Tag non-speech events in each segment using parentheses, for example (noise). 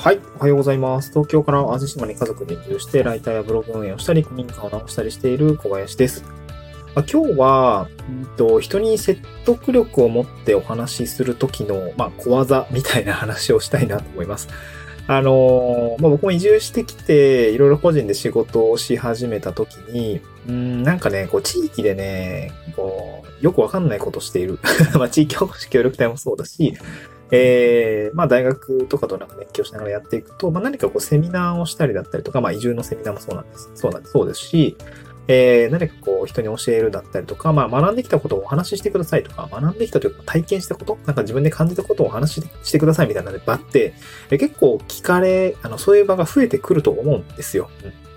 はい。おはようございます。東京から淡路島に家族で移住して、ライターやブログ運営をしたり、古民家を直したりしている小林です。まあ、今日は、うんと、人に説得力を持ってお話しするときの、まあ、小技みたいな話をしたいなと思います。あのー、まあ、僕も移住してきて、いろいろ個人で仕事をし始めたときに、うん、なんかね、こう、地域でね、こう、よくわかんないことしている。(laughs) まあ、地域保護協力隊もそうだし、えー、まあ大学とかとなんか熱狂しながらやっていくと、まあ何かこうセミナーをしたりだったりとか、まあ移住のセミナーもそうなんです。そうなんです。そうですし、えー、何かこう人に教えるだったりとか、まあ学んできたことをお話ししてくださいとか、学んできたというか体験したこと、なんか自分で感じたことをお話ししてくださいみたいな場って、え結構聞かれ、あの、そういう場が増えてくると思うんですよ。うん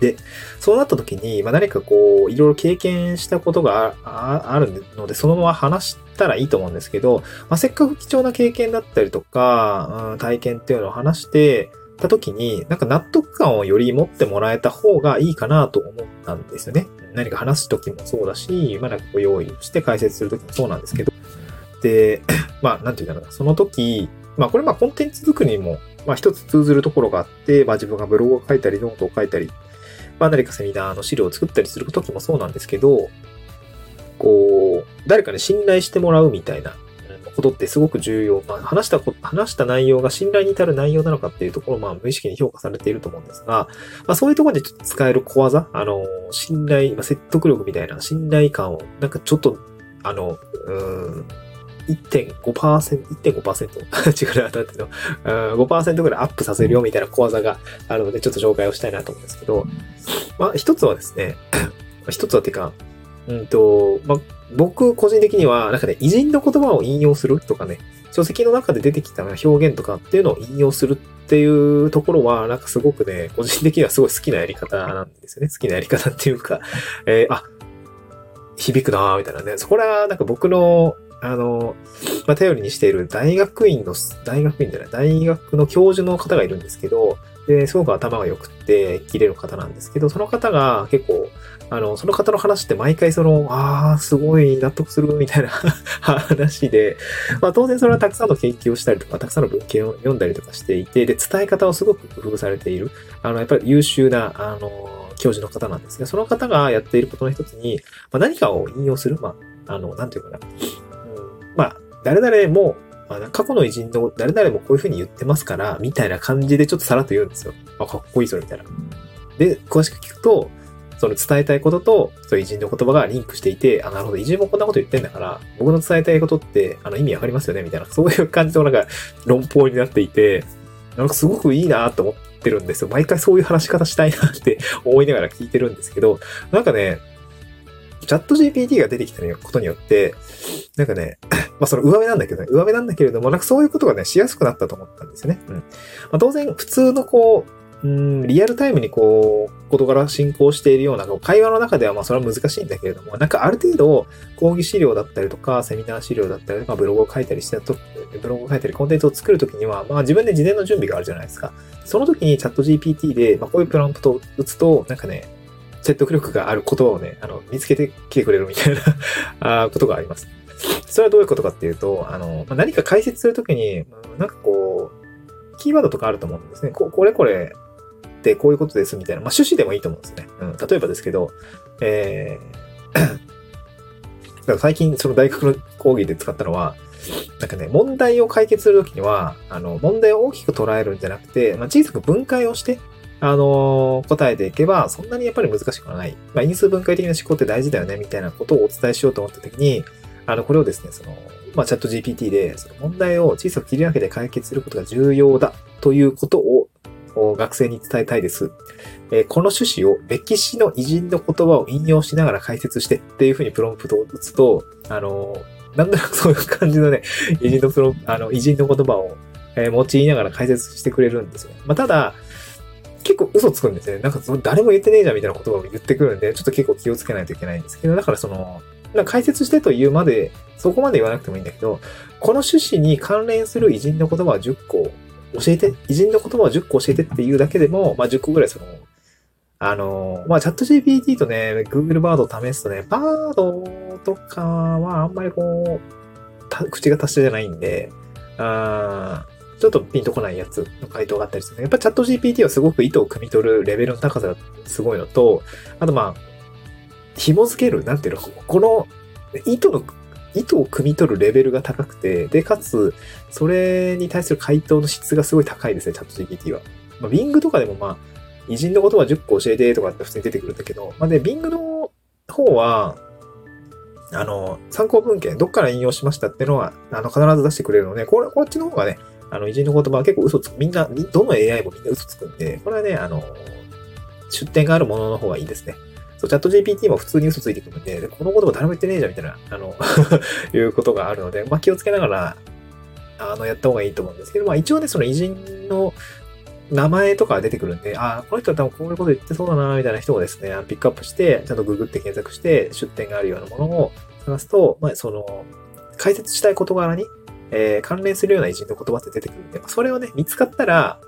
で、そうなった時に、まあ、何かこう、いろいろ経験したことがあるので、そのまま話したらいいと思うんですけど、まあ、せっかく貴重な経験だったりとか、うん、体験っていうのを話してた時に、なんか納得感をより持ってもらえた方がいいかなと思ったんですよね。何か話す時もそうだし、まあ、なんかこう用意して解説する時もそうなんですけど、で、(clears throat) まあ、なんて言うんだろうな、その時、まあ、これまあコンテンツ作りにも、まあ一つ通ずるところがあって、まあ自分がブログを書いたり、ノートを書いたり、まあ何かセミナーの資料を作ったりする時もそうなんですけど、こう、誰かに信頼してもらうみたいなことってすごく重要。まあ話した話した内容が信頼に至る内容なのかっていうところ、まあ無意識に評価されていると思うんですが、まあそういうところでちょっと使える小技、あの、信頼、まあ、説得力みたいな信頼感を、なんかちょっと、あの、うん、1.5%、1.5%違うな、(laughs) だっての、5%ぐらいアップさせるよみたいな小技があるので、ちょっと紹介をしたいなと思うんですけど、まあ、一つはですね、一つはてか、うんと、ま、僕個人的には、なんかね、偉人の言葉を引用するとかね、書籍の中で出てきた表現とかっていうのを引用するっていうところは、なんかすごくね、個人的にはすごい好きなやり方なんですよね。好きなやり方っていうか、えー、あ、響くなーみたいなね。そこら、なんか僕のあの、まあ、頼りにしている大学院の、大学院じゃない、大学の教授の方がいるんですけど、で、すごく頭が良くって、切れる方なんですけど、その方が結構、あの、その方の話って毎回その、ああ、すごい納得するみたいな (laughs) 話で、まあ当然それはたくさんの研究をしたりとか、たくさんの文献を読んだりとかしていて、で、伝え方をすごく工夫されている、あの、やっぱり優秀な、あの、教授の方なんですが、その方がやっていることの一つに、まあ、何かを引用する、まあ、あの、なんていうかな、うんまあ、誰々も、まあ、過去の偉人の誰々もこういう風に言ってますから、みたいな感じでちょっとさらっと言うんですよ。あ、かっこいいそれ、みたいな。で、詳しく聞くと、その伝えたいことと、そういう偉人の言葉がリンクしていて、あ、なるほど、偉人もこんなこと言ってんだから、僕の伝えたいことって、あの、意味わかりますよねみたいな、そういう感じのなんか、論法になっていて、なんかすごくいいなと思ってるんですよ。毎回そういう話し方したいなって思いながら聞いてるんですけど、なんかね、チャット GPT が出てきたことによって、なんかね、まあその上目なんだけどね、上目なんだけれども、なんかそういうことがね、しやすくなったと思ったんですよね。うん。まあ、当然、普通のこう、うん、リアルタイムにこう、事柄進行しているような会話の中ではまあそれは難しいんだけれども、なんかある程度講義資料だったりとか、セミナー資料だったりとか、ブログを書いたりしたと、ブログを書いたりコンテンツを作るときには、まあ自分で事前の準備があるじゃないですか。その時にチャット GPT で、まあこういうプランプトを打つと、なんかね、説得力がある言葉をね、あの、見つけてきてくれるみたいな (laughs) あことがあります。それはどういうことかっていうと、あの、何か解説するときに、なんかこう、キーワードとかあると思うんですね。ここれこれってこういうことですみたいな。まあ、趣旨でもいいと思うんですね。うん。例えばですけど、えー、(clears throat) 最近その大学の講義で使ったのは、なんかね、問題を解決するときには、あの、問題を大きく捉えるんじゃなくて、まあ、小さく分解をして、あのー、答えていけば、そんなにやっぱり難しくはない。まあ、因数分解的な思考って大事だよね、みたいなことをお伝えしようと思ったときに、あの、これをですね、その、まあ、チャット GPT で、その問題を小さく切り分けて解決することが重要だということを学生に伝えたいです。えー、この趣旨を歴史の偉人の言葉を引用しながら解説してっていうふうにプロンプトを打つと、あのー、なんとなくそういう感じのね、偉人のプロ、あの、偉人の言葉を、えー、用いながら解説してくれるんですよ。まあ、ただ、結構嘘つくんですね。なんか誰も言ってねえじゃんみたいな言葉を言ってくるんで、ちょっと結構気をつけないといけないんですけど、だからその、解説してというまで、そこまで言わなくてもいいんだけど、この趣旨に関連する偉人の言葉は10個教えて、偉人の言葉を10個教えてっていうだけでも、まあ10個ぐらいその、あの、まあチャット GPT とね、Google バードを試すとね、バードとかはあんまりこう、口が達者じゃないんで、あちょっとピンとこないやつの回答があったりする。やっぱチャット GPT はすごく意図を汲み取るレベルの高さがすごいのと、あとまあ、紐付ける、なんていうの、この意図の、意図を汲み取るレベルが高くて、で、かつ、それに対する回答の質がすごい高いですね、チャット GPT は。まあ、Bing とかでもまあ、偉人の言葉10個教えてとかって普通に出てくるんだけど、まあ、で、Bing の方は、あの、参考文献、どっから引用しましたっていうのは、あの、必ず出してくれるので、これ、こっちの方がね、あの、偉人の言葉は結構嘘つく。みんな、どの AI もみんな嘘つくんで、これはね、あの、出典があるものの方がいいですね。そう、チャット GPT も普通に嘘ついてくるんで、この言葉誰も言ってねえじゃんみたいな、あの (laughs) いうことがあるので、まあ気をつけながら、あの、やった方がいいと思うんですけど、まあ一応ね、その偉人の名前とか出てくるんで、ああ、この人は多分こういうこと言ってそうだな、みたいな人をですね、ピックアップして、ちゃんとググって検索して、出典があるようなものを探すと、まあ、その、解説したい事柄に、えー、関連するような偉人の言葉って出てくるんで、それをね、見つかったら、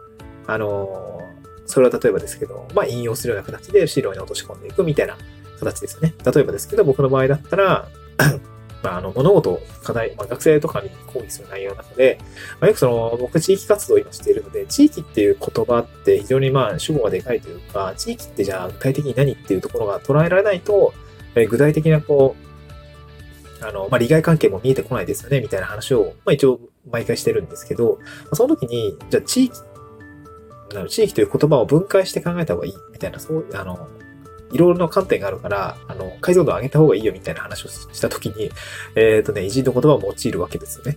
あのー、それは例えばですけど、まあ、引用するような形で資料に落とし込んでいくみたいな形ですよね。例えばですけど、僕の場合だったら、(coughs) まあ、あの、物事、課題、まあ、学生とかに講義する内容なので、まあ、よくその、僕地域活動を今しているので、地域っていう言葉って非常にまあ、主語がでかいというか、地域ってじゃあ具体的に何っていうところが捉えられないと、え具体的なこう、あの、まあ、利害関係も見えてこないですよね、みたいな話を、まあ、一応毎回してるんですけど、その時に、じゃあ地域、地域という言葉を分解して考えた方がいい、みたいな、そう、あの、いろいろな観点があるから、あの、解像度を上げた方がいいよみたいな話をしたときに、えっ、ー、とね、偉人の言葉を用いるわけですよね。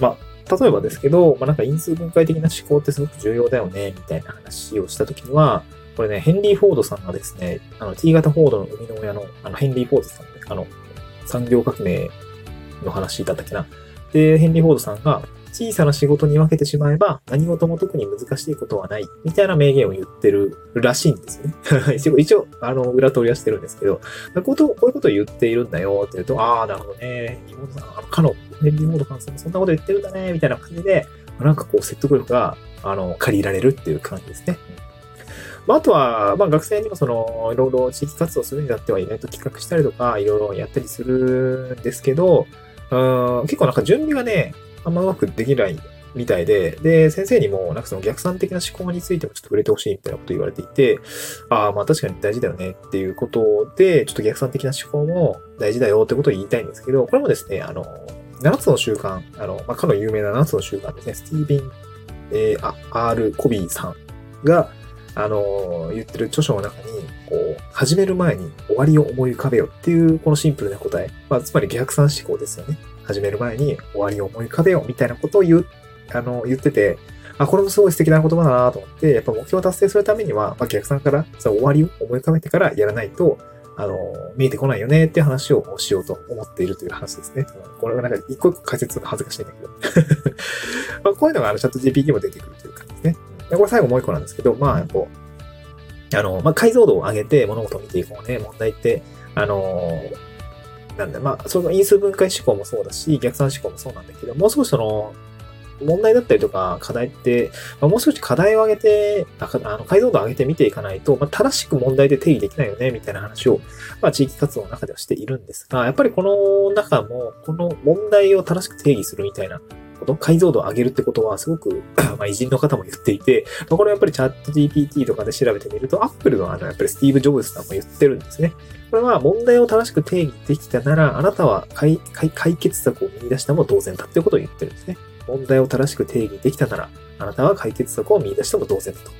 まあ、例えばですけど、まあなんか因数分解的な思考ってすごく重要だよね、みたいな話をしたときには、これね、ヘンリー・フォードさんがですね、あの、T 型フォードの生みの親の、あの、ヘンリー・フォードさん、あの、産業革命の話だったっけな。で、ヘンリー・フォードさんが、小さな仕事に分けてしまえば何事も特に難しいことはない、みたいな名言を言ってるらしいんですよね。(laughs) 一応、一応、あの、裏取りはしてるんですけど、こういうこと、を言っているんだよって言うと、ああ、なるほどね。妹さん、あの、かの、ヘンリー・モードさん、そんなこと言ってるんだね、みたいな感じで、なんかこう説得力が、あの、借りられるっていう感じですね。まあ、あとは、まあ、学生にもその、いろいろ地域活動するにあってはイベント企画したりとか、いろいろやったりするんですけど、うん結構なんか準備がね、あんまうまくできないみたいで、で、先生にも、なんかその逆算的な思考についてもちょっと触れてほしいみたいなこと言われていて、ああ、まあ確かに大事だよねっていうことで、ちょっと逆算的な思考も大事だよってことを言いたいんですけど、これもですね、あの、7つの習慣、あの、まあ、かの有名な7つの習慣ですね、スティービン、えー、あ、R. コビーさんが、あの、言ってる著書の中に、こう、始める前に終わりを思い浮かべよっていう、このシンプルな答え。まあ、つまり逆算思考ですよね。始める前に終わりを思い浮かべよみたいなことを言うあの、言ってて、あ、これもすごい素敵な言葉だなと思って、やっぱ目標を達成するためには、まあ、逆算から、その終わりを思い浮かべてからやらないと、あの、見えてこないよねって話をしようと思っているという話ですね。これはなんか一個一個解説が恥ずかしいんだけど。(laughs) まあこういうのがあのチャット GPT も出てくるという感じですね。でこれ最後もう一個なんですけど、まあ、こう、あの、まあ、解像度を上げて物事を見ていこうね。問題って、あの、なんだ、まあ、その因数分解思考もそうだし、逆算思考もそうなんだけど、もう少しその、問題だったりとか課題って、まあ、もう少し課題を上げて、あの解像度を上げて見ていかないと、まあ、正しく問題で定義できないよね、みたいな話を、まあ、地域活動の中ではしているんですが、やっぱりこの中も、この問題を正しく定義するみたいなこと、解像度を上げるってことはすごく (clears throat) まあ、偉人の方も言っていて、まあ、これやっぱりチャット GPT とかで調べてみると、アップルのあの、やっぱりスティーブ・ジョブズさんも言ってるんですね。これは問題を正しく定義できたなら、あなたは解決策を見出したも同然だってことを言ってるんですね。問題を正しく定義できたなら、あなたは解決策を見出しても同然だと。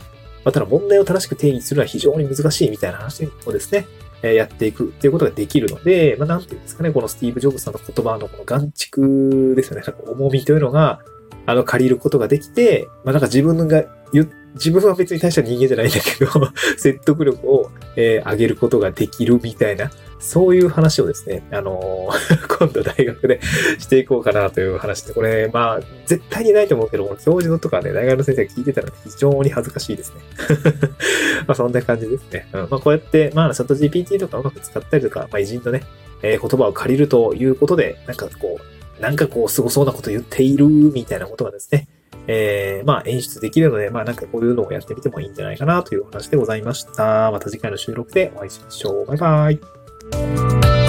まあ、ただ問題を正しく定義するのは非常に難しいみたいな話をですね、やっていくっていうことができるので、まあ、なんていうんですかね、このスティーブ・ジョブズさんの言葉のこの眼蓄ですよね、重みというのが、あの、借りることができて、まあ、なんか自分が言自分は別に大した人間じゃないんだけど (laughs) 説得力を、えー、上げることができるみたいな、そういう話をですね、あのー、(laughs) 今度大学でしていこうかなという話で、これ、まあ、絶対にないと思うけども、教授のとかね、大学の先生が聞いてたら非常に恥ずかしいですね。(laughs) まあ、そんな感じですね。うん、まあ、こうやって、まあ、チャット GPT とかうまく使ったりとか、まあ、偉人のね、えー、言葉を借りるということで、なんかこう、なんかこう、凄そうなこと言っているみたいなことがですね、えー、まあ演出できるので、まあなんかこういうのをやってみてもいいんじゃないかなというお話でございました。また次回の収録でお会いしましょう。バイバイ。